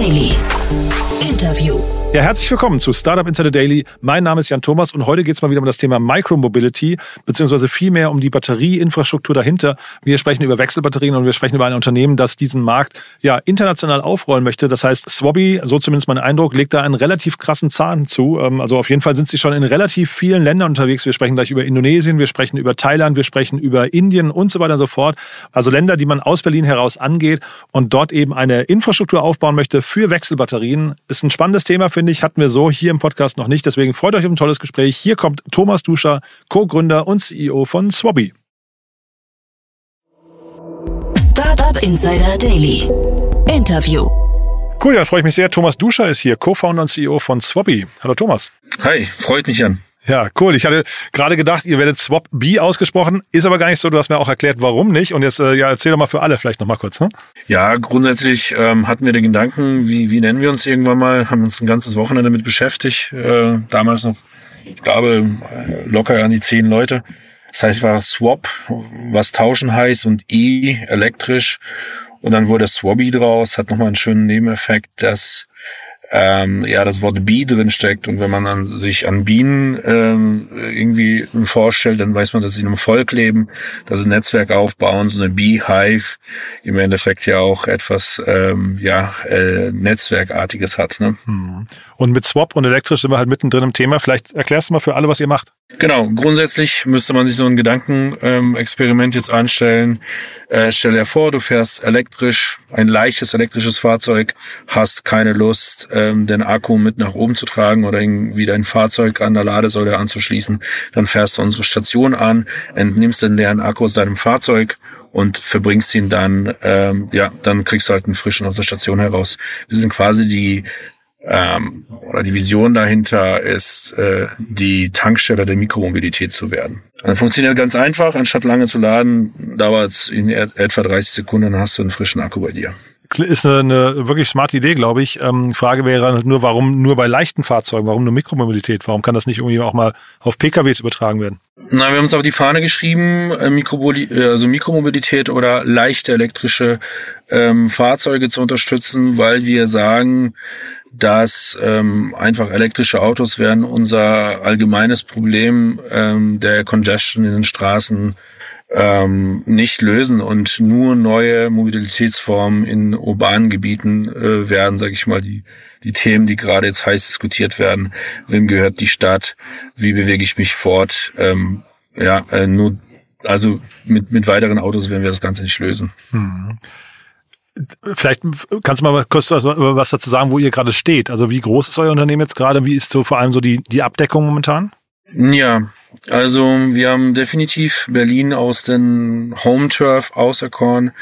Daily. Interview. Ja, herzlich willkommen zu Startup Insider Daily. Mein Name ist Jan Thomas und heute geht es mal wieder um das Thema Micromobility, beziehungsweise vielmehr um die Batterieinfrastruktur dahinter. Wir sprechen über Wechselbatterien und wir sprechen über ein Unternehmen, das diesen Markt ja international aufrollen möchte. Das heißt, Swabby, so zumindest mein Eindruck, legt da einen relativ krassen Zahn zu. Ähm, also auf jeden Fall sind sie schon in relativ vielen Ländern unterwegs. Wir sprechen gleich über Indonesien, wir sprechen über Thailand, wir sprechen über Indien und so weiter und so fort. Also Länder, die man aus Berlin heraus angeht und dort eben eine Infrastruktur aufbauen möchte für Wechselbatterien. Ist ein spannendes Thema für finde ich, hatten wir so hier im Podcast noch nicht. Deswegen freut euch auf ein tolles Gespräch. Hier kommt Thomas Duscher, Co-Gründer und CEO von Swabby. Startup Insider Daily. Interview. Cool, ja, freue ich mich sehr. Thomas Duscher ist hier, Co-Founder und CEO von Swabby. Hallo Thomas. Hi, freut mich an. Ja, cool. Ich hatte gerade gedacht, ihr werdet Swap B ausgesprochen, ist aber gar nicht so. Du hast mir auch erklärt, warum nicht. Und jetzt äh, ja, erzähl doch mal für alle vielleicht noch mal kurz. Ne? Ja, grundsätzlich ähm, hatten wir den Gedanken, wie, wie nennen wir uns irgendwann mal, haben uns ein ganzes Wochenende damit beschäftigt. Äh, damals noch, ich glaube, äh, locker an die zehn Leute. Das heißt, war Swap, was tauschen heißt, und E, elektrisch. Und dann wurde Swabby draus, hat nochmal einen schönen Nebeneffekt, dass ähm, ja das Wort Bee drin steckt und wenn man dann sich an Bienen ähm, irgendwie vorstellt, dann weiß man, dass sie in einem Volk leben, dass sie ein Netzwerk aufbauen, so eine Beehive im Endeffekt ja auch etwas ähm, ja äh, Netzwerkartiges hat. Ne? Hm. Und mit Swap und elektrisch sind wir halt mittendrin im Thema. Vielleicht erklärst du mal für alle, was ihr macht. Genau, grundsätzlich müsste man sich so ein Gedankenexperiment jetzt anstellen. Äh, stell dir vor, du fährst elektrisch, ein leichtes elektrisches Fahrzeug, hast keine Lust, ähm, den Akku mit nach oben zu tragen oder irgendwie dein Fahrzeug an der Ladesäule anzuschließen. Dann fährst du unsere Station an, entnimmst den leeren Akku aus deinem Fahrzeug und verbringst ihn dann, ähm, ja, dann kriegst du halt einen frischen aus der Station heraus. Wir sind quasi die ähm, oder die Vision dahinter ist, äh, die Tankstelle der Mikromobilität zu werden. Das funktioniert ganz einfach. Anstatt lange zu laden, dauert es in etwa 30 Sekunden, dann hast du einen frischen Akku bei dir ist eine, eine wirklich smarte Idee, glaube ich. Ähm, Frage wäre nur, warum nur bei leichten Fahrzeugen, warum nur Mikromobilität? Warum kann das nicht irgendwie auch mal auf PKWs übertragen werden? Na, wir haben uns auf die Fahne geschrieben, äh, äh, also Mikromobilität oder leichte elektrische ähm, Fahrzeuge zu unterstützen, weil wir sagen, dass ähm, einfach elektrische Autos werden unser allgemeines Problem ähm, der Congestion in den Straßen ähm, nicht lösen und nur neue Mobilitätsformen in urbanen Gebieten äh, werden, sage ich mal, die, die Themen, die gerade jetzt heiß diskutiert werden. Wem gehört die Stadt? Wie bewege ich mich fort? Ähm, ja, äh, nur also mit, mit weiteren Autos werden wir das Ganze nicht lösen. Hm. Vielleicht kannst du mal kurz was dazu sagen, wo ihr gerade steht. Also wie groß ist euer Unternehmen jetzt gerade? Wie ist so vor allem so die, die Abdeckung momentan? Ja, also wir haben definitiv Berlin aus den Home Turf auserkoren.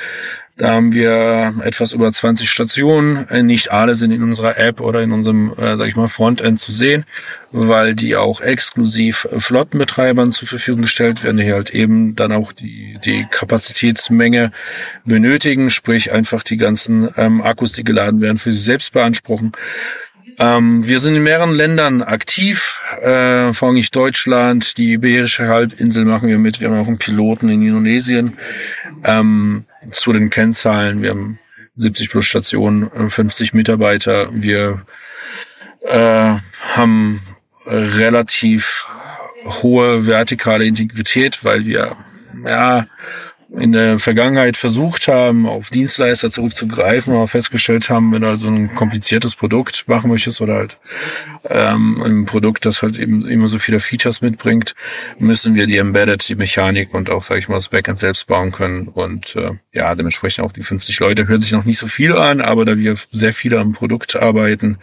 Da haben wir etwas über 20 Stationen. Äh, nicht alle sind in unserer App oder in unserem, äh, sag ich mal, Frontend zu sehen, weil die auch exklusiv Flottenbetreibern zur Verfügung gestellt werden, die halt eben dann auch die, die Kapazitätsmenge benötigen, sprich einfach die ganzen ähm, Akkus, die geladen werden, für sich selbst beanspruchen. Ähm, wir sind in mehreren Ländern aktiv, äh, vorrangig Deutschland, die Iberische Halbinsel machen wir mit, wir haben auch einen Piloten in Indonesien. Ähm, zu den Kennzahlen, wir haben 70 plus Stationen, 50 Mitarbeiter, wir äh, haben relativ hohe vertikale Integrität, weil wir ja in der Vergangenheit versucht haben, auf Dienstleister zurückzugreifen, aber festgestellt haben, wenn du also ein kompliziertes Produkt machen möchtest oder halt ähm, ein Produkt, das halt eben immer so viele Features mitbringt, müssen wir die Embedded, die Mechanik und auch, sage ich mal, das Backend selbst bauen können. Und äh, ja, dementsprechend auch die 50 Leute hört sich noch nicht so viel an, aber da wir sehr viele am Produkt arbeiten,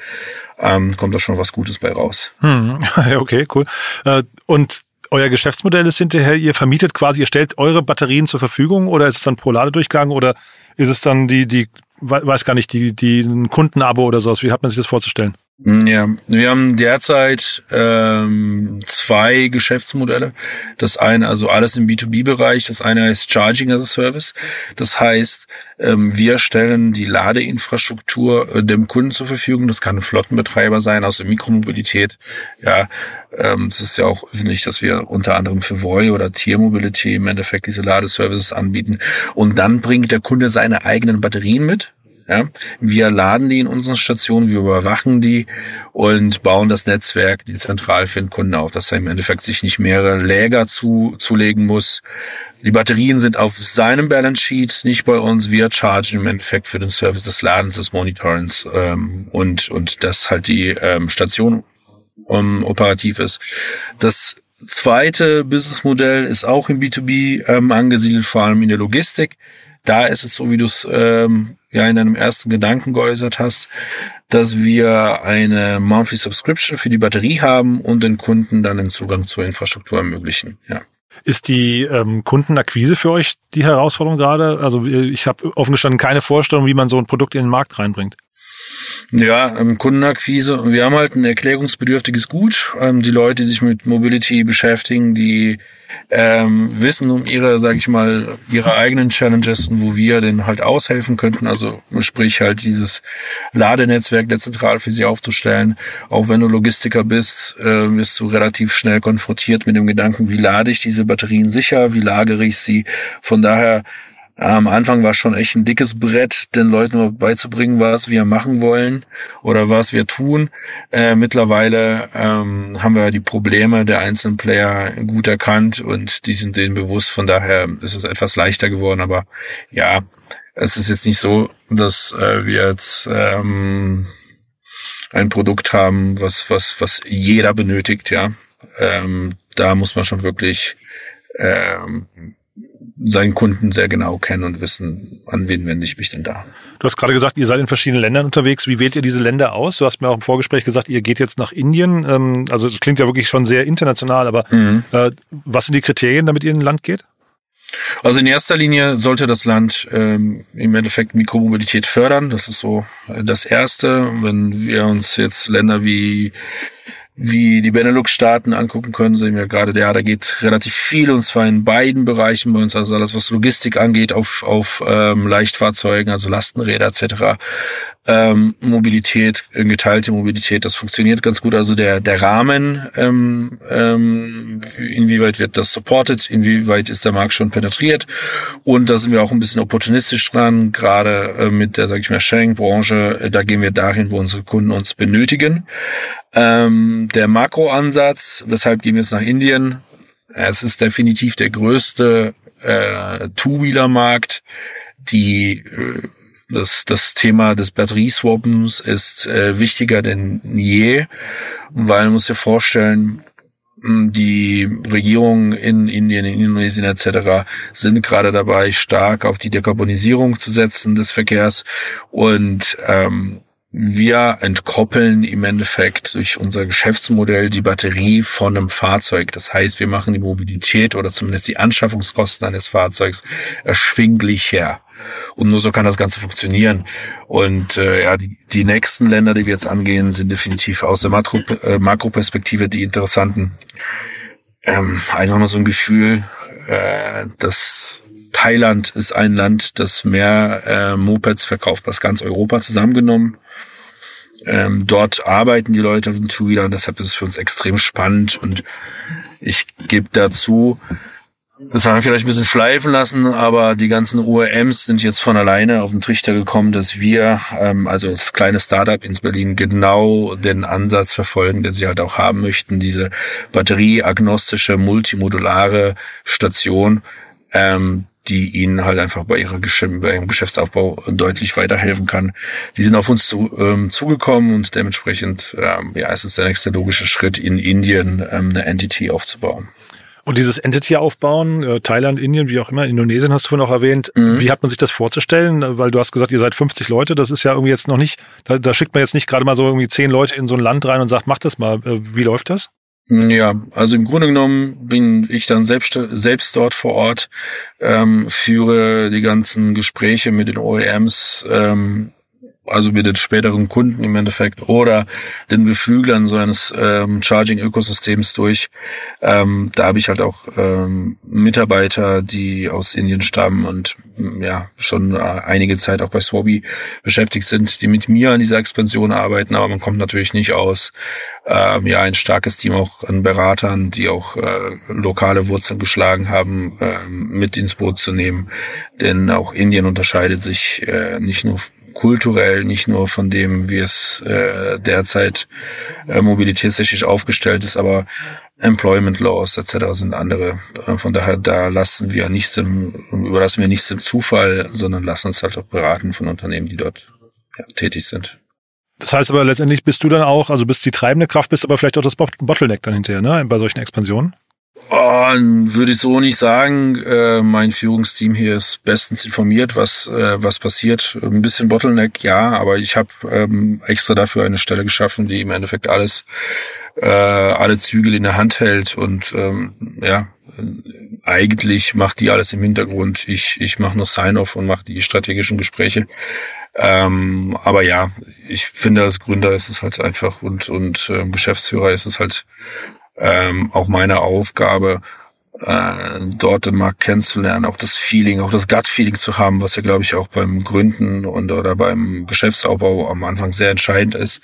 ähm, kommt da schon was Gutes bei raus. Hm, okay, cool. Äh, und euer Geschäftsmodell ist hinterher, ihr vermietet quasi, ihr stellt eure Batterien zur Verfügung oder ist es dann pro Ladedurchgang oder ist es dann die, die, weiß gar nicht, die, die ein Kundenabo oder sowas? Wie hat man sich das vorzustellen? Ja, wir haben derzeit ähm, zwei Geschäftsmodelle. Das eine, also alles im B2B-Bereich. Das eine ist Charging as a Service. Das heißt, ähm, wir stellen die Ladeinfrastruktur äh, dem Kunden zur Verfügung. Das kann ein Flottenbetreiber sein aus der Mikromobilität. Ja, ähm, es ist ja auch öffentlich, dass wir unter anderem für Voi oder Tiermobility im Endeffekt diese Ladeservices anbieten. Und dann bringt der Kunde seine eigenen Batterien mit Ja? Wir laden die in unseren Stationen, wir überwachen die und bauen das Netzwerk, die zentral für den Kunden auf, dass er im Endeffekt sich nicht mehrere Läger zu, zulegen muss. Die Batterien sind auf seinem Balance Sheet, nicht bei uns. Wir chargen im Endeffekt für den Service des Ladens, des Monitorings ähm, und, und dass halt die ähm, Station um, operativ ist. Das zweite Businessmodell ist auch im B2B ähm, angesiedelt, vor allem in der Logistik. Da ist es so, wie du es ähm, ja in deinem ersten Gedanken geäußert hast, dass wir eine Monthly Subscription für die Batterie haben und den Kunden dann den Zugang zur Infrastruktur ermöglichen. Ja. Ist die ähm, Kundenakquise für euch die Herausforderung gerade? Also ich habe offen gestanden keine Vorstellung, wie man so ein Produkt in den Markt reinbringt. Ja, ähm, Kundenakquise. Wir haben halt ein erklärungsbedürftiges Gut. Ähm, die Leute, die sich mit Mobility beschäftigen, die ähm, wissen um ihre, sag ich mal, ihre eigenen Challenges und wo wir denn halt aushelfen könnten. Also sprich halt dieses Ladenetzwerk der zentral für sie aufzustellen. Auch wenn du Logistiker bist, äh, wirst du relativ schnell konfrontiert mit dem Gedanken, wie lade ich diese Batterien sicher, wie lagere ich sie. Von daher am Anfang war es schon echt ein dickes Brett, den Leuten beizubringen, was wir machen wollen oder was wir tun. Äh, mittlerweile ähm, haben wir die Probleme der einzelnen Player gut erkannt und die sind denen bewusst. Von daher ist es etwas leichter geworden. Aber ja, es ist jetzt nicht so, dass äh, wir jetzt ähm, ein Produkt haben, was was was jeder benötigt. Ja, ähm, da muss man schon wirklich ähm, seinen Kunden sehr genau kennen und wissen, an wen wende ich mich denn da. Du hast gerade gesagt, ihr seid in verschiedenen Ländern unterwegs. Wie wählt ihr diese Länder aus? Du hast mir auch im Vorgespräch gesagt, ihr geht jetzt nach Indien. Ähm, also das klingt ja wirklich schon sehr international, aber mhm. Äh, was sind die Kriterien, damit ihr in ein Land geht? Also in erster Linie sollte das Land ähm, im Endeffekt Mikromobilität fördern. Das ist so das Erste. Wenn wir uns jetzt Länder wie wie die Benelux-Staaten angucken können, sehen wir gerade, ja, da geht relativ viel und zwar in beiden Bereichen bei uns, also alles was Logistik angeht, auf, auf ähm, Leichtfahrzeugen, also Lastenräder etc ähm, Mobilität, äh, geteilte Mobilität, das funktioniert ganz gut. Also der, der Rahmen, ähm, ähm, inwieweit wird das supported, inwieweit ist der Markt schon penetriert. Und da sind wir auch ein bisschen opportunistisch dran, gerade äh, mit der, sage ich mal, Sharing-Branche, äh, da gehen wir dahin, wo unsere Kunden uns benötigen. Ähm, der Makroansatz, weshalb gehen wir jetzt nach Indien? Es ist definitiv der größte äh, Two-Wheeler-Markt. Die äh, das, das Thema des Batterieswappens ist äh, wichtiger denn je, weil man muss dir vorstellen, hm, die Regierungen in Indien, in Indonesien etc. sind gerade dabei, stark auf die Dekarbonisierung zu setzen des Verkehrs und ähm, wir entkoppeln im Endeffekt durch unser Geschäftsmodell die Batterie von einem Fahrzeug. Das heißt, wir machen die Mobilität oder zumindest die Anschaffungskosten eines Fahrzeugs erschwinglich her. Und nur so kann das Ganze funktionieren. Und äh, ja, die, die nächsten Länder, die wir jetzt angehen, sind definitiv aus der Makro, äh, Makroperspektive die interessanten. Ähm, einfach nur so ein Gefühl, äh, dass Thailand ist ein Land, das mehr äh, Mopeds verkauft als ganz Europa zusammengenommen. Ähm, dort arbeiten die Leute auf dem Two-Wheeler und deshalb ist es für uns extrem spannend und ich gebe dazu, das haben wir vielleicht ein bisschen schleifen lassen, aber die ganzen OEMs sind jetzt von alleine auf den Trichter gekommen, dass wir, ähm, also das kleine Startup in Berlin, genau den Ansatz verfolgen, den sie halt auch haben möchten, diese batterieagnostische, multimodulare Station, ähm, die ihnen halt einfach bei, ihrer Geschäft, bei ihrem Geschäftsaufbau deutlich weiterhelfen kann. Die sind auf uns zu, ähm, zugekommen und dementsprechend ähm, ja, es ist der nächste logische Schritt, in Indien ähm, eine Entity aufzubauen. Und dieses Entity aufbauen, äh, Thailand, Indien, wie auch immer, Indonesien hast du vorhin auch erwähnt. Mhm. Wie hat man sich das vorzustellen? Weil du hast gesagt, ihr seid 50 Leute. Das ist ja irgendwie jetzt noch nicht, da, da schickt man jetzt nicht gerade mal so irgendwie zehn Leute in so ein Land rein und sagt, mach das mal. Äh, wie läuft das? Ja, also im Grunde genommen bin ich dann selbst, selbst dort vor Ort, ähm, führe die ganzen Gespräche mit den OEMs, ähm, also mit den späteren Kunden im Endeffekt oder den Beflüglern so eines ähm, Charging-Ökosystems durch. Ähm, da habe ich halt auch ähm, Mitarbeiter, die aus Indien stammen und mm, ja schon äh, einige Zeit auch bei Swabi beschäftigt sind, die mit mir an dieser Expansion arbeiten, aber man kommt natürlich nicht aus ähm, ja ein starkes Team auch an Beratern, die auch äh, lokale Wurzeln geschlagen haben, äh, mit ins Boot zu nehmen. Denn auch Indien unterscheidet sich äh, nicht nur kulturell, nicht nur von dem, wie es äh, derzeit äh, mobilitätstechnisch aufgestellt ist, aber Employment Laws etc. sind andere. Äh, von daher, da lassen wir nichts im, überlassen wir nichts im Zufall, sondern lassen uns halt auch beraten von Unternehmen, die dort ja, tätig sind. Das heißt aber letztendlich bist du dann auch, also bist die treibende Kraft, bist aber vielleicht auch das Bottleneck dann hinterher, ne, bei solchen Expansionen? Oh, würde ich so nicht sagen. Äh, mein Führungsteam hier ist bestens informiert, was äh, was passiert. Ein bisschen Bottleneck, ja, aber ich habe ähm, extra dafür eine Stelle geschaffen, die im Endeffekt alles äh, alle Zügel in der Hand hält und ähm, ja eigentlich macht die alles im Hintergrund. Ich ich mache nur Sign-off und mache die strategischen Gespräche. Ähm, aber ja, ich finde als Gründer ist es halt einfach und und äh, Geschäftsführer ist es halt ähm, auch meine Aufgabe, äh, dort den Markt kennenzulernen, auch das Feeling, auch das Gut-Feeling zu haben, was ja, glaube ich, auch beim Gründen und oder beim Geschäftsaufbau am Anfang sehr entscheidend ist.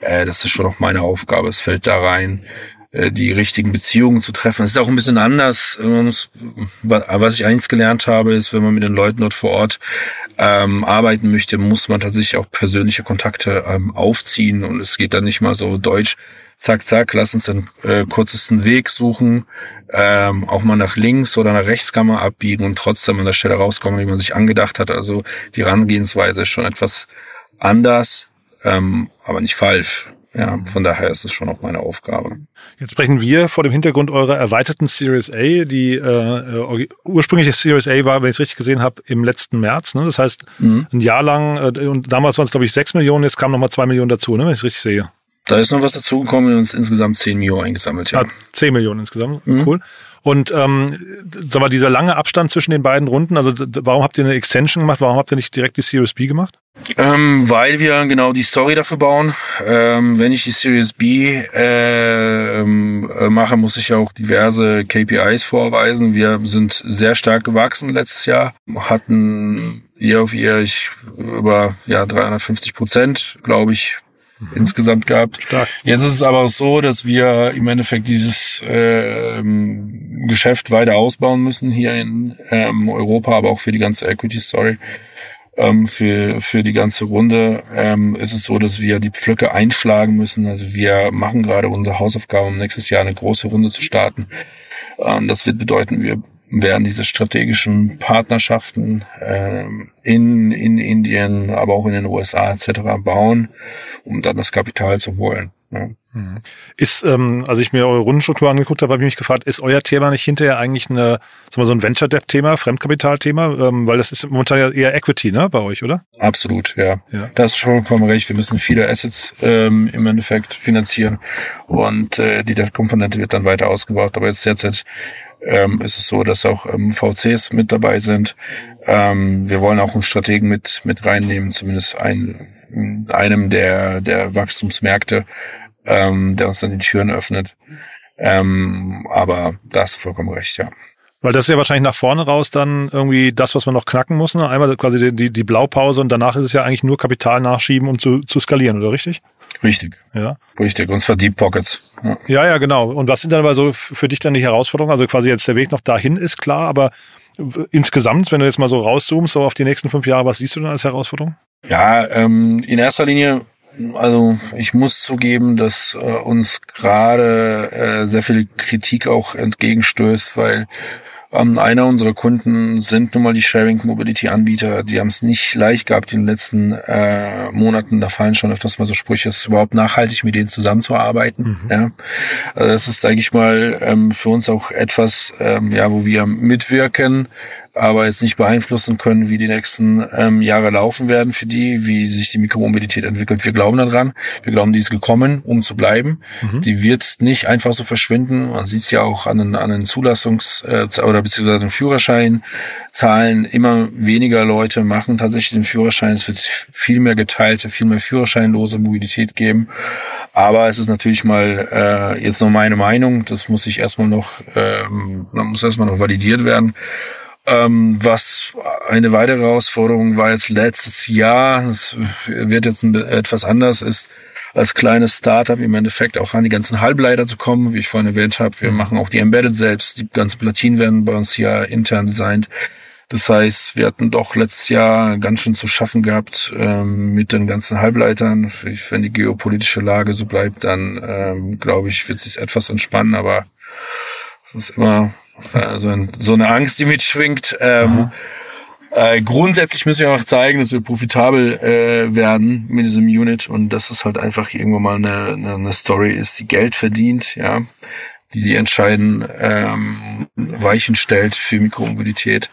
Äh, das ist schon auch meine Aufgabe. Es fällt da rein, äh, die richtigen Beziehungen zu treffen. Es ist auch ein bisschen anders. Was ich eins gelernt habe, ist, wenn man mit den Leuten dort vor Ort ähm, arbeiten möchte, muss man tatsächlich auch persönliche Kontakte ähm, aufziehen und es geht dann nicht mal so deutsch zack, zack, lass uns den äh, kurzesten Weg suchen, ähm, auch mal nach links oder nach rechts kann man abbiegen und trotzdem an der Stelle rauskommen, wie man sich angedacht hat. Also die Herangehensweise ist schon etwas anders, ähm, aber nicht falsch. Ja, von daher ist es schon auch meine Aufgabe. Jetzt sprechen wir vor dem Hintergrund eurer erweiterten Series A. Die äh, äh ursprüngliche Series A war, wenn ich es richtig gesehen habe, im letzten März. Ne? Das heißt, mhm. ein Jahr lang, äh, und damals waren es, glaube ich, sechs Millionen, jetzt kamen nochmal zwei Millionen dazu, ne? wenn ich es richtig sehe. Da ist noch was dazugekommen und uns insgesamt 10 Millionen eingesammelt, ja. Ah, 10 Millionen insgesamt, mhm. cool. Und ähm, sag mal, dieser lange Abstand zwischen den beiden Runden, also warum habt ihr eine Extension gemacht? Warum habt ihr nicht direkt die Series B gemacht? Ähm, weil wir genau die Story dafür bauen. Ähm, wenn ich die Series B äh, ähm, äh, mache, muss ich auch diverse KPIs vorweisen. Wir sind sehr stark gewachsen letztes Jahr, hatten Year auf Year ich über ja 350 Prozent, glaube ich, mhm. insgesamt gehabt. Stark. Jetzt ist es aber so, dass wir im Endeffekt dieses ähm, Geschäft weiter ausbauen müssen hier in ähm, Europa, aber auch für die ganze Equity Story. Ähm, für, für die ganze Runde ähm, ist es so, dass wir die Pflöcke einschlagen müssen. Also wir machen gerade unsere Hausaufgaben, um nächstes Jahr eine große Runde zu starten. Ähm, das wird bedeuten, wir werden diese strategischen Partnerschaften äh, in, in Indien, aber auch in den USA etc. bauen, um dann das Kapital zu holen. Ja. Mhm. Ist, ähm, als ich mir eure Rundenstruktur angeguckt habe, habe ich mich gefragt, ist euer Thema nicht hinterher eigentlich eine, sagen wir so ein Venture Debt Thema, Fremdkapital-Thema, ähm, weil das ist momentan ja eher Equity, ne, bei euch, oder? Absolut, ja. ja. Das ist schon vollkommen recht. Wir müssen viele Assets ähm, im Endeffekt finanzieren und äh, die Debt-Komponente wird dann weiter ausgebaut. Aber jetzt derzeit ähm, ist es so, dass auch ähm, VCs mit dabei sind. Ähm, wir wollen auch einen Strategen mit mit reinnehmen, zumindest ein, einem der der Wachstumsmärkte, ähm, der uns dann die Türen öffnet. Ähm, aber da hast du vollkommen recht, ja. Weil das ist ja wahrscheinlich nach vorne raus dann irgendwie das, was man noch knacken muss. Ne? Einmal quasi die, die, die Blaupause und danach ist es ja eigentlich nur Kapital nachschieben, um zu, zu skalieren, oder richtig? Richtig. Ja. Richtig. Und zwar Deep Pockets. Ja. ja, ja, genau. Und was sind dann aber so für dich dann die Herausforderungen? Also quasi jetzt der Weg noch dahin ist klar, aber insgesamt, wenn du jetzt mal so rauszoomst, so auf die nächsten fünf Jahre, was siehst du dann als Herausforderung? Ja, ähm, in erster Linie, also ich muss zugeben, dass äh, uns gerade äh, sehr viel Kritik auch entgegenstößt, weil ähm, einer unserer Kunden sind nun mal die Sharing Mobility Anbieter. Die haben es nicht leicht gehabt in den letzten äh, Monaten. Da fallen schon öfters mal so Sprüche, es ist überhaupt nachhaltig, mit denen zusammenzuarbeiten. Mhm. Ja, also das ist, sage ich mal, ähm, für uns auch etwas, ähm, ja, wo wir mitwirken aber jetzt nicht beeinflussen können, wie die nächsten ähm, Jahre laufen werden für die, wie sich die Mikromobilität entwickelt. Wir glauben daran. Wir glauben, die ist gekommen, um zu bleiben. Mhm. Die wird nicht einfach so verschwinden. Man sieht es ja auch an den, an den Zulassungs- äh, oder beziehungsweise den Führerscheinzahlen. Immer weniger Leute machen tatsächlich den Führerschein. Es wird viel mehr geteilte, viel mehr führerscheinlose Mobilität geben. Aber es ist natürlich mal äh, jetzt noch meine Meinung. Das muss ich erstmal noch, ähm, muss erstmal noch validiert werden. Ähm, was eine weitere Herausforderung war jetzt letztes Jahr, es wird jetzt etwas anders, ist als kleines Startup im Endeffekt auch an die ganzen Halbleiter zu kommen, wie ich vorhin erwähnt habe. Wir mhm. machen auch die Embedded selbst, die ganzen Platinen werden bei uns hier intern designt. Das heißt, wir hatten doch letztes Jahr ganz schön zu schaffen gehabt ähm, mit den ganzen Halbleitern. Wenn die geopolitische Lage so bleibt, dann ähm, glaube ich, wird sich etwas entspannen, aber es ist immer äh, so, ein, so eine Angst, die mitschwingt. Ähm, äh, grundsätzlich müssen wir auch zeigen, dass wir profitabel äh, werden mit diesem Unit und dass es halt einfach irgendwo mal eine, eine, eine Story ist, die Geld verdient, ja die die entscheiden ähm, Weichen stellt für Mikromobilität.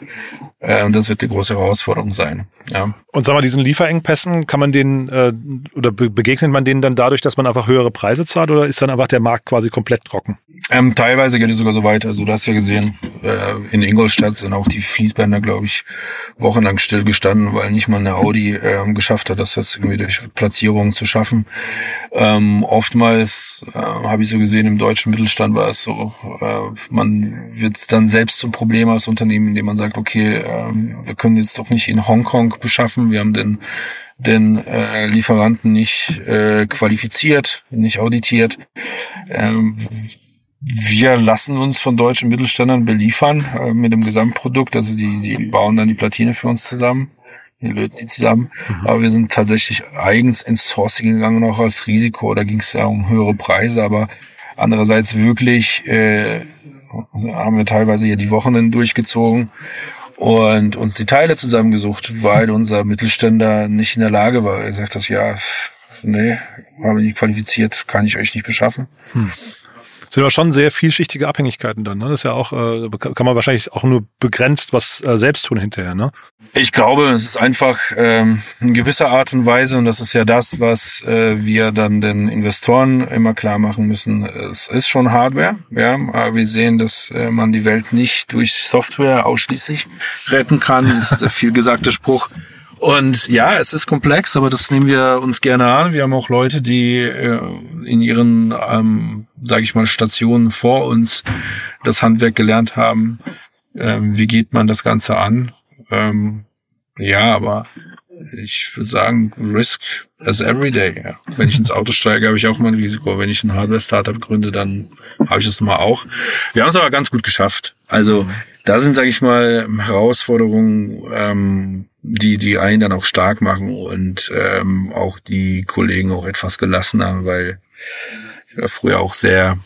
Äh, und das wird die große Herausforderung sein. Ja. Und sag mal, diesen Lieferengpässen, kann man denen äh, oder be begegnet man denen dann dadurch, dass man einfach höhere Preise zahlt oder ist dann einfach der Markt quasi komplett trocken? Ähm, teilweise geht es sogar so weit. Also du hast ja gesehen, äh, in Ingolstadt sind auch die Fließbänder, glaube ich, wochenlang stillgestanden, weil nicht mal eine Audi äh, geschafft hat, das jetzt irgendwie durch Platzierungen zu schaffen. Ähm, oftmals äh, habe ich so gesehen, im deutschen Mittelstand war es so, äh, man wird dann selbst zum Problem als Unternehmen, indem man sagt, okay, äh, wir können jetzt doch nicht in Hongkong beschaffen, wir haben den den äh, Lieferanten nicht äh, qualifiziert, nicht auditiert. Ähm, wir lassen uns von deutschen Mittelständlern beliefern äh, mit dem Gesamtprodukt. Also die, die bauen dann die Platine für uns zusammen. Die löten die zusammen. Mhm. Aber wir sind tatsächlich eigens ins Sourcing gegangen, auch als Risiko. Da ging es ja um höhere Preise. Aber andererseits wirklich äh, haben wir teilweise hier die Wochen durchgezogen und uns die Teile zusammengesucht, weil unser Mittelständler nicht in der Lage war. Er sagt das, ja, nee, habe ich nicht qualifiziert, kann ich euch nicht beschaffen. Hm sind aber schon sehr vielschichtige Abhängigkeiten dann. Ne? Das ist ja auch, äh, kann man wahrscheinlich auch nur begrenzt was äh, selbst tun hinterher. Ne? Ich glaube, es ist einfach ähm, in gewisser Art und Weise, und das ist ja das, was äh, wir dann den Investoren immer klar machen müssen. Es ist schon Hardware, ja, aber wir sehen, dass äh, man die Welt nicht durch Software ausschließlich retten kann. Das ist der vielgesagte Spruch. Und ja, es ist komplex, aber das nehmen wir uns gerne an. Wir haben auch Leute, die äh, in ihren, ähm, sage ich mal, Stationen vor uns das Handwerk gelernt haben. Ähm, wie geht man das Ganze an? Ähm, ja, aber ich würde sagen, Risk as everyday. Ja. Wenn ich ins Auto steige, habe ich auch mal ein Risiko. Wenn ich ein Hardware-Startup gründe, dann habe ich das nun mal auch. Wir haben es aber ganz gut geschafft. Also da sind, sage ich mal, Herausforderungen, ähm, die die einen dann auch stark machen und ähm, auch die Kollegen auch etwas gelassener, weil ich war früher auch sehr,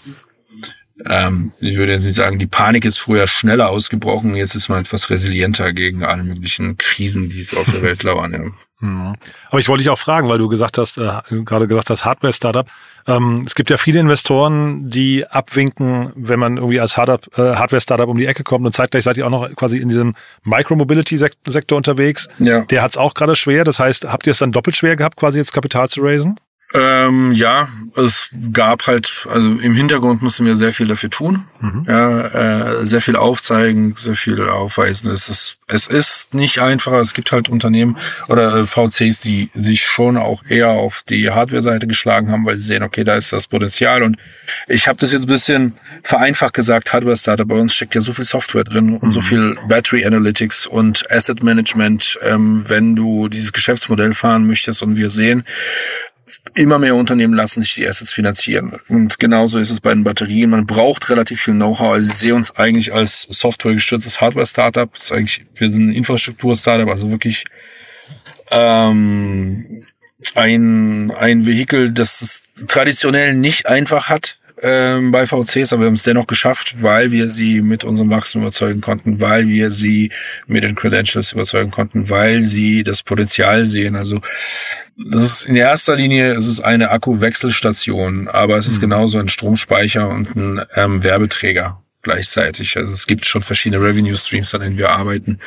ähm, ich würde jetzt nicht sagen, die Panik ist früher schneller ausgebrochen, jetzt ist man etwas resilienter gegen alle möglichen Krisen, die es auf der Welt lauern. Ja. Mhm. Aber ich wollte dich auch fragen, weil du gesagt hast, äh, gerade gesagt hast, Hardware-Startup. Ähm, es gibt ja viele Investoren, die abwinken, wenn man irgendwie als äh, Hardware-Startup um die Ecke kommt und zeitgleich seid ihr auch noch quasi in diesem Micromobility-Sektor unterwegs. Ja. Der hat es auch gerade schwer. Das heißt, habt ihr es dann doppelt schwer gehabt, quasi jetzt Kapital zu raisen? Ähm, ja, es gab halt, also im Hintergrund mussten wir sehr viel dafür tun. Mhm. Ja, äh, sehr viel aufzeigen, sehr viel aufweisen. Es ist, es ist nicht einfacher. Es gibt halt Unternehmen oder äh, VCs, die sich schon auch eher auf die Hardware-Seite geschlagen haben, weil sie sehen, okay, da ist das Potenzial. Und ich habe das jetzt ein bisschen vereinfacht gesagt, Hardware-Startup, bei uns steckt ja so viel Software drin und mhm. so viel Battery Analytics und Asset Management, ähm, wenn du dieses Geschäftsmodell fahren möchtest und wir sehen, immer mehr Unternehmen lassen sich die Assets finanzieren. Und genauso ist es bei den Batterien. Man braucht relativ viel Know-how. Also ich sehe uns eigentlich als softwaregestütztes Hardware-Startup. Wir sind ein Infrastruktur-Startup, also wirklich ähm, ein, ein Vehikel, das es traditionell nicht einfach hat ähm, bei VCs, aber wir haben es dennoch geschafft, weil wir sie mit unserem Wachstum überzeugen konnten, weil wir sie mit den Credentials überzeugen konnten, weil sie das Potenzial sehen. Also das ist in erster Linie es ist eine Akkuwechselstation, aber es ist mhm. genauso ein Stromspeicher und ein ähm, Werbeträger gleichzeitig. Also es gibt schon verschiedene Revenue Streams, an denen wir arbeiten.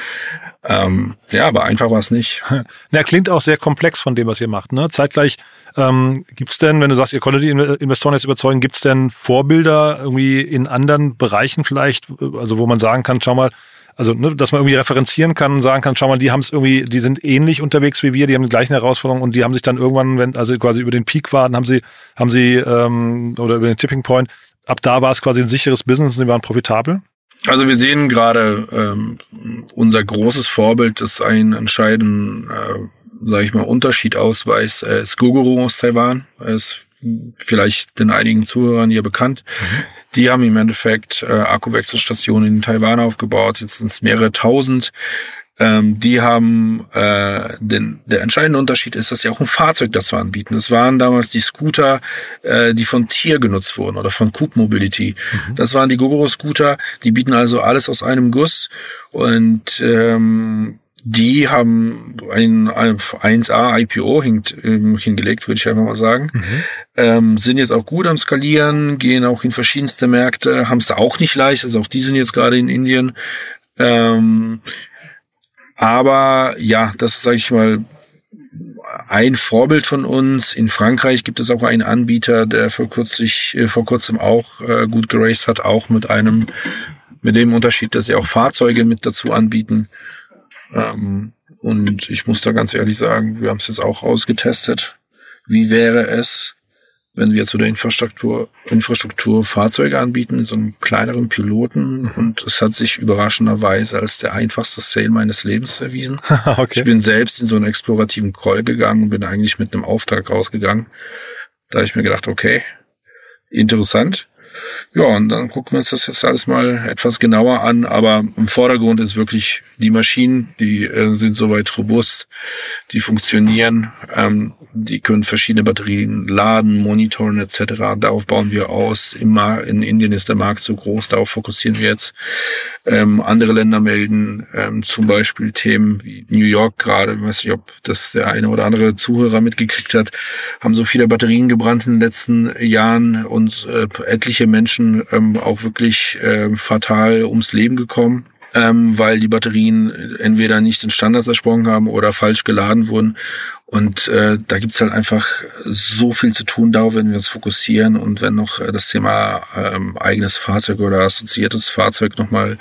Ähm, ja, aber einfach war es nicht. Na, klingt auch sehr komplex von dem, was ihr macht. Ne? Zeitgleich ähm, gibt denn, wenn du sagst, ihr konntet die Investoren jetzt überzeugen, gibt es denn Vorbilder irgendwie in anderen Bereichen vielleicht, also wo man sagen kann, schau mal, also ne, dass man irgendwie referenzieren kann, sagen kann, schau mal, die haben es irgendwie, die sind ähnlich unterwegs wie wir, die haben die gleichen Herausforderungen und die haben sich dann irgendwann, wenn also quasi über den Peak waren, haben sie, haben sie ähm, oder über den Tipping Point, ab da war es quasi ein sicheres Business und sie waren profitabel. Also wir sehen gerade ähm, unser großes Vorbild, das einen entscheidenden, äh, sage ich mal, Unterschied ausweist, äh, ist Gogoro aus Taiwan. Ist vielleicht den einigen Zuhörern hier bekannt. Mhm. Die haben im Endeffekt äh, Akkuwechselstationen in Taiwan aufgebaut. Jetzt sind es mehrere tausend. Ähm, die haben äh, den, der entscheidende Unterschied ist, dass sie auch ein Fahrzeug dazu anbieten. Das waren damals die Scooter, äh, die von Tier genutzt wurden oder von Coop Mobility. Mhm. Das waren die Gogoro Scooter. Die bieten also alles aus einem Guss und ähm, die haben ein, ein 1A IPO ähm, hingelegt, würde ich einfach mal sagen. Mhm. Ähm, sind jetzt auch gut am Skalieren, gehen auch in verschiedenste Märkte, haben es auch nicht leicht, also auch die sind jetzt gerade in Indien. Ähm, aber ja, das ist, sage ich mal, ein Vorbild von uns. In Frankreich gibt es auch einen Anbieter, der vor, kürzlich, äh, vor kurzem auch äh, gut geraced hat, auch mit einem, mit dem Unterschied, dass sie auch Fahrzeuge mit dazu anbieten. Ähm, und ich muss da ganz ehrlich sagen, wir haben es jetzt auch ausgetestet. Wie wäre es, wenn wir zu der Infrastruktur, Infrastruktur Fahrzeuge anbieten in so einem kleineren Piloten? Und es hat sich überraschenderweise als der einfachste Sale meines Lebens erwiesen. okay. Ich bin selbst in so einen explorativen Call gegangen und bin eigentlich mit einem Auftrag rausgegangen. Da habe ich mir gedacht, okay, interessant. Ja, und dann gucken wir uns das jetzt alles mal etwas genauer an. Aber im Vordergrund ist wirklich die Maschinen, die äh, sind soweit robust, die funktionieren, ähm, die können verschiedene Batterien laden, monitoren etc. Darauf bauen wir aus. Immer in Indien ist der Markt so groß, darauf fokussieren wir jetzt. Ähm, andere Länder melden ähm, zum Beispiel Themen wie New York gerade, weiß nicht, ob das der eine oder andere Zuhörer mitgekriegt hat, haben so viele Batterien gebrannt in den letzten Jahren und äh, etliche Menschen ähm, auch wirklich äh, fatal ums Leben gekommen ähm, weil die Batterien entweder nicht den Standard zersprungen haben oder falsch geladen wurden. Und äh, da gibt's halt einfach so viel zu tun, darauf wenn wir uns fokussieren und wenn noch äh, das Thema ähm, eigenes Fahrzeug oder assoziiertes Fahrzeug nochmal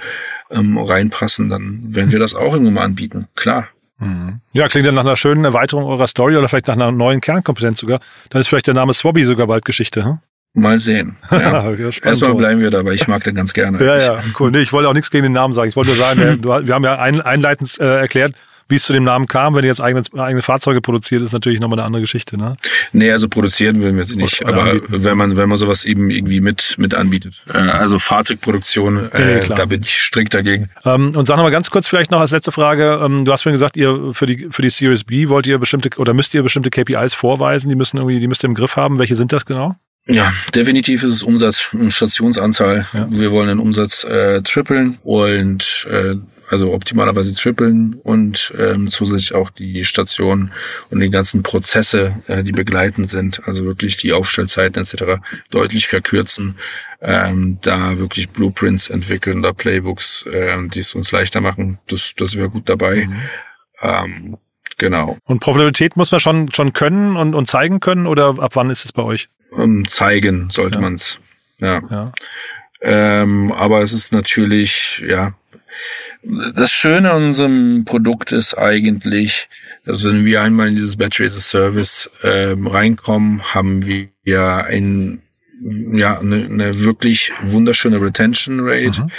ähm, reinpassen, dann werden wir das auch irgendwann mal anbieten, klar. Mhm. Ja, klingt ja nach einer schönen Erweiterung eurer Story oder vielleicht nach einer neuen Kernkompetenz sogar. Dann ist vielleicht der Name Swabby sogar bald Geschichte, hm? Mal sehen. Ja. ja Erstmal bleiben wir dabei. Ich mag den ganz gerne. ja, ja, cool. Nee, ich wollte auch nichts gegen den Namen sagen. Ich wollte nur sagen, wir, haben ja ein, einleitend äh, erklärt, wie es zu dem Namen kam. Wenn ihr jetzt eigene, eigene Fahrzeuge produziert, ist natürlich nochmal eine andere Geschichte, ne? Nee, also produzieren würden wir sie nicht. Oder aber anbieten. wenn man, wenn man sowas eben irgendwie mit, mit anbietet. Äh, also Fahrzeugproduktion, äh, ja, da bin ich strikt dagegen. Ähm, und sag nochmal ganz kurz vielleicht noch als letzte Frage. Ähm, du hast vorhin gesagt, ihr für die, für die Series B wollt ihr bestimmte oder müsst ihr bestimmte KPIs vorweisen, die müssen irgendwie, die müsst ihr im Griff haben. Welche sind das genau? Ja, definitiv ist es Umsatz, Stationsanzahl. Ja. Wir wollen den Umsatz äh, trippeln und äh, also optimalerweise trippeln und ähm, zusätzlich auch die Station und die ganzen Prozesse, äh, die begleitend sind, also wirklich die Aufstellzeiten etc. deutlich verkürzen, ähm, da wirklich Blueprints entwickeln, da Playbooks, ähm, die es uns leichter machen. Das, das wäre gut dabei. Mhm. Ähm, genau. Und Profitabilität muss man schon schon können und, und zeigen können oder ab wann ist es bei euch? Ähm, zeigen sollte ja. man's. Ja. ja. Ähm, aber es ist natürlich, ja, das Schöne an unserem Produkt ist eigentlich, dass wenn wir einmal in dieses Battery as a Service ähm, reinkommen, haben wir ja ein, ja, eine, eine wirklich wunderschöne Retention Rate. Mhm.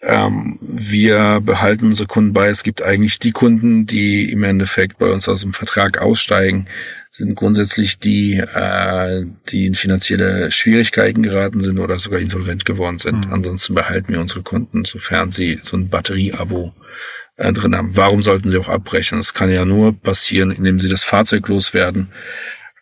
Ähm, wir behalten unsere Kunden bei. Es gibt eigentlich die Kunden, die im Endeffekt bei uns aus dem Vertrag aussteigen, sind grundsätzlich die, äh, die in finanzielle Schwierigkeiten geraten sind oder sogar insolvent geworden sind. Mhm. Ansonsten behalten wir unsere Kunden, sofern sie so ein Batterieabo äh, drin haben. Warum sollten sie auch abbrechen? Das kann ja nur passieren, indem sie das Fahrzeug loswerden.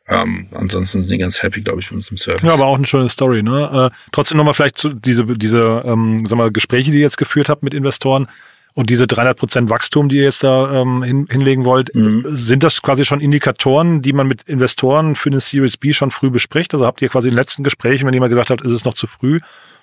Ähm, ansonsten sind die ganz happy, glaube ich, mit unserem Service. Ja, aber auch eine schöne Story, ne? Äh, trotzdem nochmal vielleicht zu diese, diese, ähm, sag mal, Gespräche, die ihr jetzt geführt habt mit Investoren. Und diese 300 Prozent Wachstum, die ihr jetzt da ähm, hin, hinlegen wollt, mhm. sind das quasi schon Indikatoren, die man mit Investoren für eine Series B schon früh bespricht? Also habt ihr quasi in den letzten Gesprächen, wenn jemand gesagt hat, ist es noch zu früh,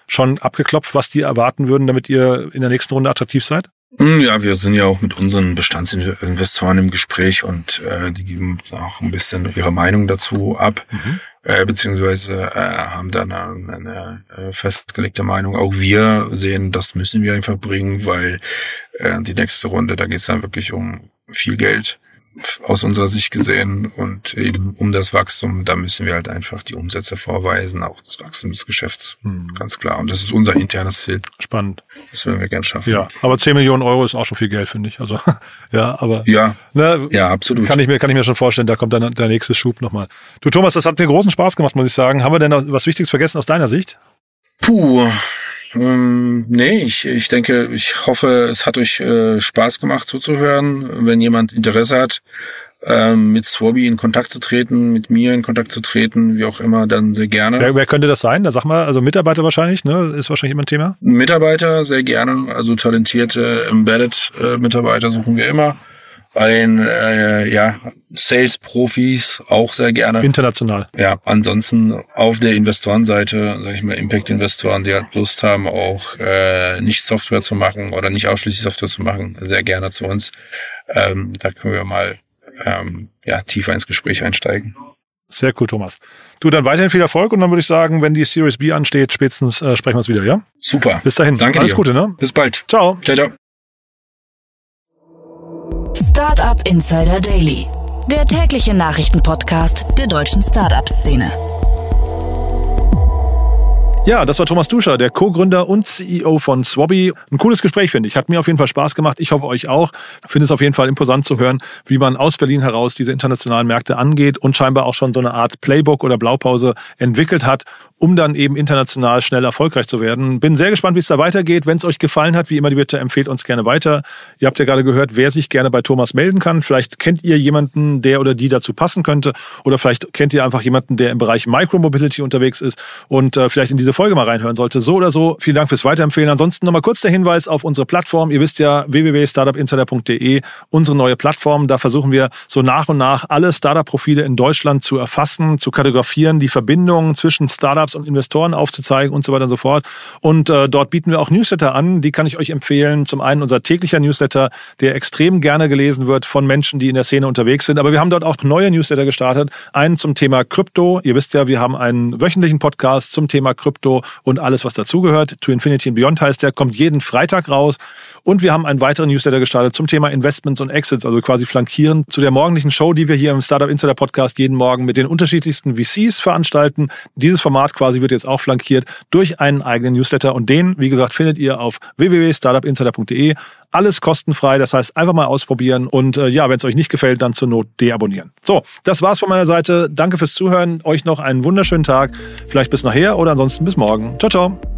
schon abgeklopft, was die erwarten würden, damit ihr in der nächsten Runde attraktiv seid? Mhm, ja, wir sind ja auch mit unseren Bestandsinvestoren im Gespräch und äh, die geben auch ein bisschen ihre Meinung dazu ab. Mhm äh, beziehungsweise äh, haben da eine, eine äh, festgelegte Meinung. Auch wir sehen, das müssen wir einfach bringen, weil äh, die nächste Runde, da geht es dann wirklich um viel Geld aus unserer Sicht gesehen und eben um das Wachstum, da müssen wir halt einfach die Umsätze vorweisen, auch das Wachstum des Geschäfts, hm. ganz klar. Und das ist unser internes Ziel. Spannend. Das werden wir gern schaffen. Ja, aber 10 Millionen Euro ist auch schon viel Geld, finde ich. Also ja, aber ja, ne, ja, absolut. Kann ich mir kann ich mir schon vorstellen, da kommt dann der nächste Schub nochmal. Du Thomas, das hat mir großen Spaß gemacht, muss ich sagen. Haben wir denn noch was Wichtiges vergessen aus deiner Sicht? Puh, Ähm, nee, ich, ich denke, ich hoffe, es hat euch äh, Spaß gemacht zuzuhören. Wenn jemand Interesse hat, ähm, mit Swabby in Kontakt zu treten, mit mir in Kontakt zu treten, wie auch immer, dann sehr gerne. Wer, wer könnte das sein? Da sag mal, also Mitarbeiter wahrscheinlich, ne? Ist wahrscheinlich immer ein Thema. Mitarbeiter sehr gerne, also talentierte Embedded-Mitarbeiter suchen wir immer. Ein äh, ja, Sales-Profis auch sehr gerne. International. Ja, ansonsten auf der Investorenseite, sage ich mal, Impact-Investoren, die halt Lust haben, auch äh, nicht Software zu machen oder nicht ausschließlich Software zu machen, sehr gerne zu uns. Ähm, da können wir mal ähm, ja, tiefer ins Gespräch einsteigen. Sehr cool, Thomas. Du, dann weiterhin viel Erfolg und dann würde ich sagen, wenn die Series B ansteht, spätestens äh, sprechen wir uns wieder, ja? Super. Bis dahin. Danke Alles dir. Gute, ne? Bis bald. Ciao. Ciao, ciao. Startup Insider Daily, der tägliche Nachrichtenpodcast der deutschen Startup-Szene. Ja, das war Thomas Duscher, der Co-Gründer und CEO von Swabby. Ein cooles Gespräch, finde ich. Hat mir auf jeden Fall Spaß gemacht. Ich hoffe, euch auch. Finde es auf jeden Fall imposant zu hören, wie man aus Berlin heraus diese internationalen Märkte angeht und scheinbar auch schon so eine Art Playbook oder Blaupause entwickelt hat, um dann eben international schnell erfolgreich zu werden. Bin sehr gespannt, wie es da weitergeht. Wenn es euch gefallen hat, wie immer die Bitte, empfehlt uns gerne weiter. Ihr habt ja gerade gehört, wer sich gerne bei Thomas melden kann. Vielleicht kennt ihr jemanden, der oder die dazu passen könnte. Oder vielleicht kennt ihr einfach jemanden, der im Bereich Micromobility unterwegs ist und äh, vielleicht in diese Folge mal reinhören sollte. So oder so, vielen Dank fürs Weiterempfehlen. Ansonsten nochmal kurz der Hinweis auf unsere Plattform. Ihr wisst ja, www.startupinsider.de, unsere neue Plattform. Da versuchen wir so nach und nach alle Startup-Profile in Deutschland zu erfassen, zu kartografieren, die Verbindungen zwischen Startups und Investoren aufzuzeigen und so weiter und so fort. Und äh, dort bieten wir auch Newsletter an. Die kann ich euch empfehlen. Zum einen unser täglicher Newsletter, der extrem gerne gelesen wird von Menschen, die in der Szene unterwegs sind. Aber wir haben dort auch neue Newsletter gestartet. Einen zum Thema Krypto. Ihr wisst ja, wir haben einen wöchentlichen Podcast zum Thema Krypto und alles, was dazugehört. To Infinity and Beyond heißt der, kommt jeden Freitag raus. Und wir haben einen weiteren Newsletter gestartet zum Thema Investments und Exits, also quasi flankierend zu der morgendlichen Show, die wir hier im Startup Insider Podcast jeden Morgen mit den unterschiedlichsten VCs veranstalten. Dieses Format quasi wird jetzt auch flankiert durch einen eigenen Newsletter und den, wie gesagt, findet ihr auf www.startupinsider.de. Alles kostenfrei, das heißt einfach mal ausprobieren und äh, ja, wenn es euch nicht gefällt, dann zur Not deabonnieren. So, das war's von meiner Seite. Danke fürs Zuhören. Euch noch einen wunderschönen Tag. Vielleicht bis nachher oder ansonsten bis morgen. Ciao, ciao.